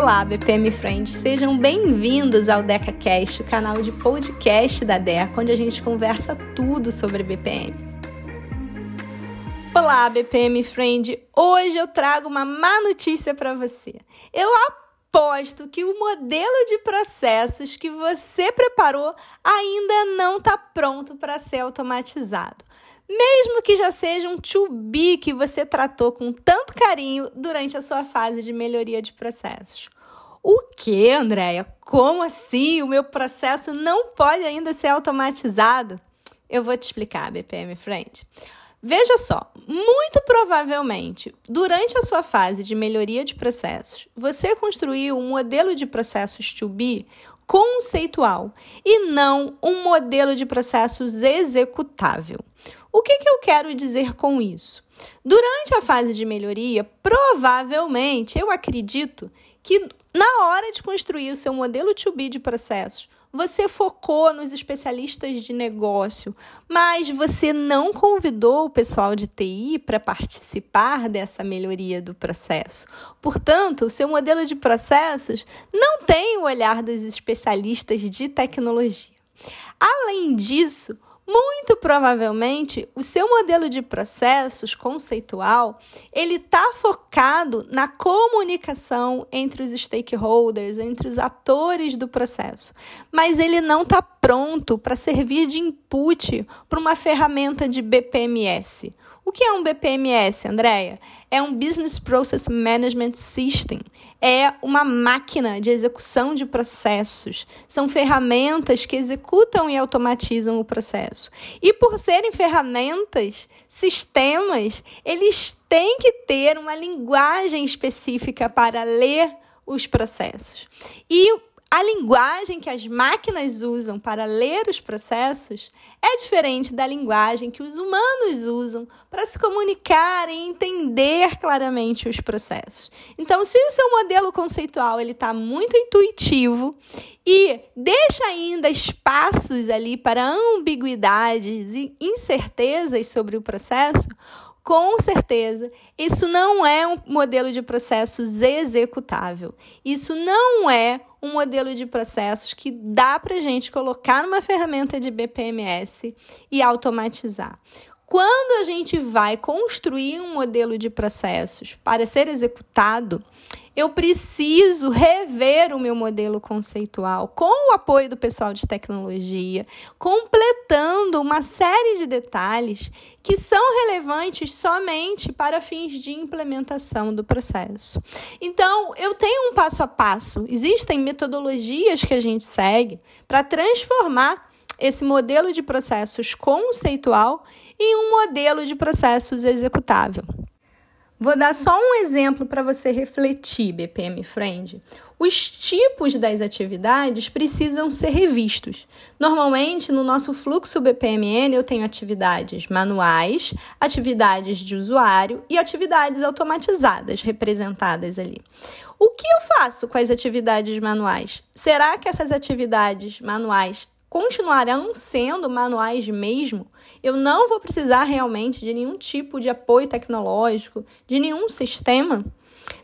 Olá, BPM Friends, sejam bem-vindos ao DecaCast, o canal de podcast da Deca, onde a gente conversa tudo sobre BPM. Olá, BPM Friend, hoje eu trago uma má notícia para você. Eu aposto que o modelo de processos que você preparou ainda não está pronto para ser automatizado mesmo que já seja um to be que você tratou com tanto carinho durante a sua fase de melhoria de processos. O que, Andréia? Como assim? O meu processo não pode ainda ser automatizado? Eu vou te explicar, BPM Friend. Veja só, muito provavelmente, durante a sua fase de melhoria de processos, você construiu um modelo de processos to be conceitual e não um modelo de processos executável. O que, que eu quero dizer com isso? Durante a fase de melhoria, provavelmente, eu acredito que na hora de construir o seu modelo to be de processos, você focou nos especialistas de negócio, mas você não convidou o pessoal de TI para participar dessa melhoria do processo. Portanto, o seu modelo de processos não tem o olhar dos especialistas de tecnologia. Além disso, muito provavelmente, o seu modelo de processos conceitual, ele está focado na comunicação entre os stakeholders, entre os atores do processo, mas ele não está pronto para servir de input para uma ferramenta de BPMS. O que é um BPMS, Andréia? É um Business Process Management System. É uma máquina de execução de processos. São ferramentas que executam e automatizam o processo. E por serem ferramentas, sistemas, eles têm que ter uma linguagem específica para ler os processos. E a linguagem que as máquinas usam para ler os processos é diferente da linguagem que os humanos usam para se comunicar e entender claramente os processos. Então, se o seu modelo conceitual ele está muito intuitivo e deixa ainda espaços ali para ambiguidades e incertezas sobre o processo, com certeza, isso não é um modelo de processos executável. Isso não é um modelo de processos que dá para gente colocar numa ferramenta de BPMS e automatizar. Quando a gente vai construir um modelo de processos para ser executado, eu preciso rever o meu modelo conceitual com o apoio do pessoal de tecnologia, completando uma série de detalhes que são relevantes somente para fins de implementação do processo. Então, eu tenho um passo a passo, existem metodologias que a gente segue para transformar esse modelo de processos conceitual em um modelo de processos executável. Vou dar só um exemplo para você refletir, BPM Friend. Os tipos das atividades precisam ser revistos. Normalmente, no nosso fluxo BPMN, eu tenho atividades manuais, atividades de usuário e atividades automatizadas representadas ali. O que eu faço com as atividades manuais? Será que essas atividades manuais continuarão sendo manuais mesmo, eu não vou precisar realmente de nenhum tipo de apoio tecnológico, de nenhum sistema?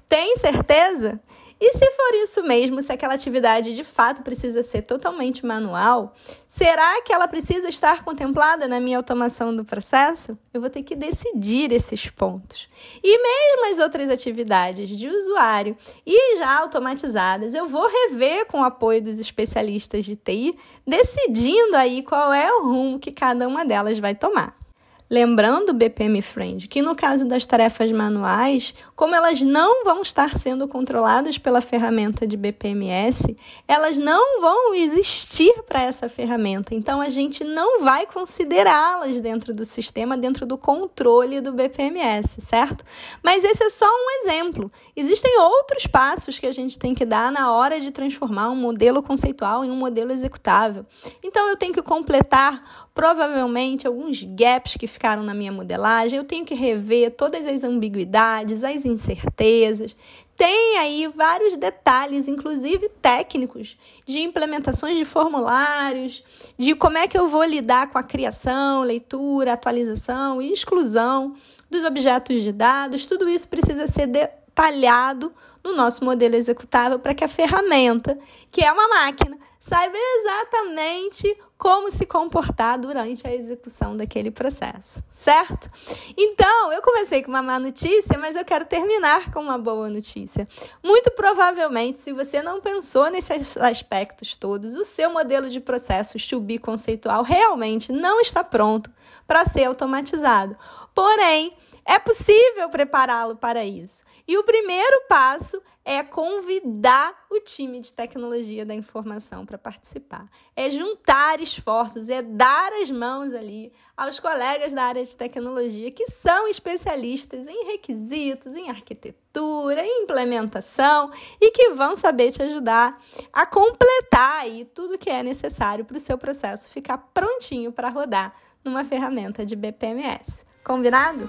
Tem certeza? E se for isso mesmo, se aquela atividade de fato precisa ser totalmente manual, será que ela precisa estar contemplada na minha automação do processo? Eu vou ter que decidir esses pontos. E mesmo as outras atividades de usuário e já automatizadas, eu vou rever com o apoio dos especialistas de TI, decidindo aí qual é o rumo que cada uma delas vai tomar. Lembrando, BPM Friend, que no caso das tarefas manuais, como elas não vão estar sendo controladas pela ferramenta de BPMS, elas não vão existir para essa ferramenta. Então, a gente não vai considerá-las dentro do sistema, dentro do controle do BPMS, certo? Mas esse é só um exemplo. Existem outros passos que a gente tem que dar na hora de transformar um modelo conceitual em um modelo executável. Então, eu tenho que completar provavelmente alguns gaps que ficaram na minha modelagem, eu tenho que rever todas as ambiguidades, as incertezas. Tem aí vários detalhes, inclusive técnicos, de implementações de formulários, de como é que eu vou lidar com a criação, leitura, atualização e exclusão dos objetos de dados. Tudo isso precisa ser detalhado no nosso modelo executável para que a ferramenta, que é uma máquina, saiba exatamente como se comportar durante a execução daquele processo, certo? Então, eu comecei com uma má notícia, mas eu quero terminar com uma boa notícia. Muito provavelmente, se você não pensou nesses aspectos todos, o seu modelo de processo be conceitual realmente não está pronto para ser automatizado. Porém, é possível prepará-lo para isso. E o primeiro passo é convidar o time de tecnologia da informação para participar. É juntar esforços, é dar as mãos ali aos colegas da área de tecnologia que são especialistas em requisitos, em arquitetura, em implementação e que vão saber te ajudar a completar aí tudo que é necessário para o seu processo ficar prontinho para rodar numa ferramenta de BPMS. Combinado?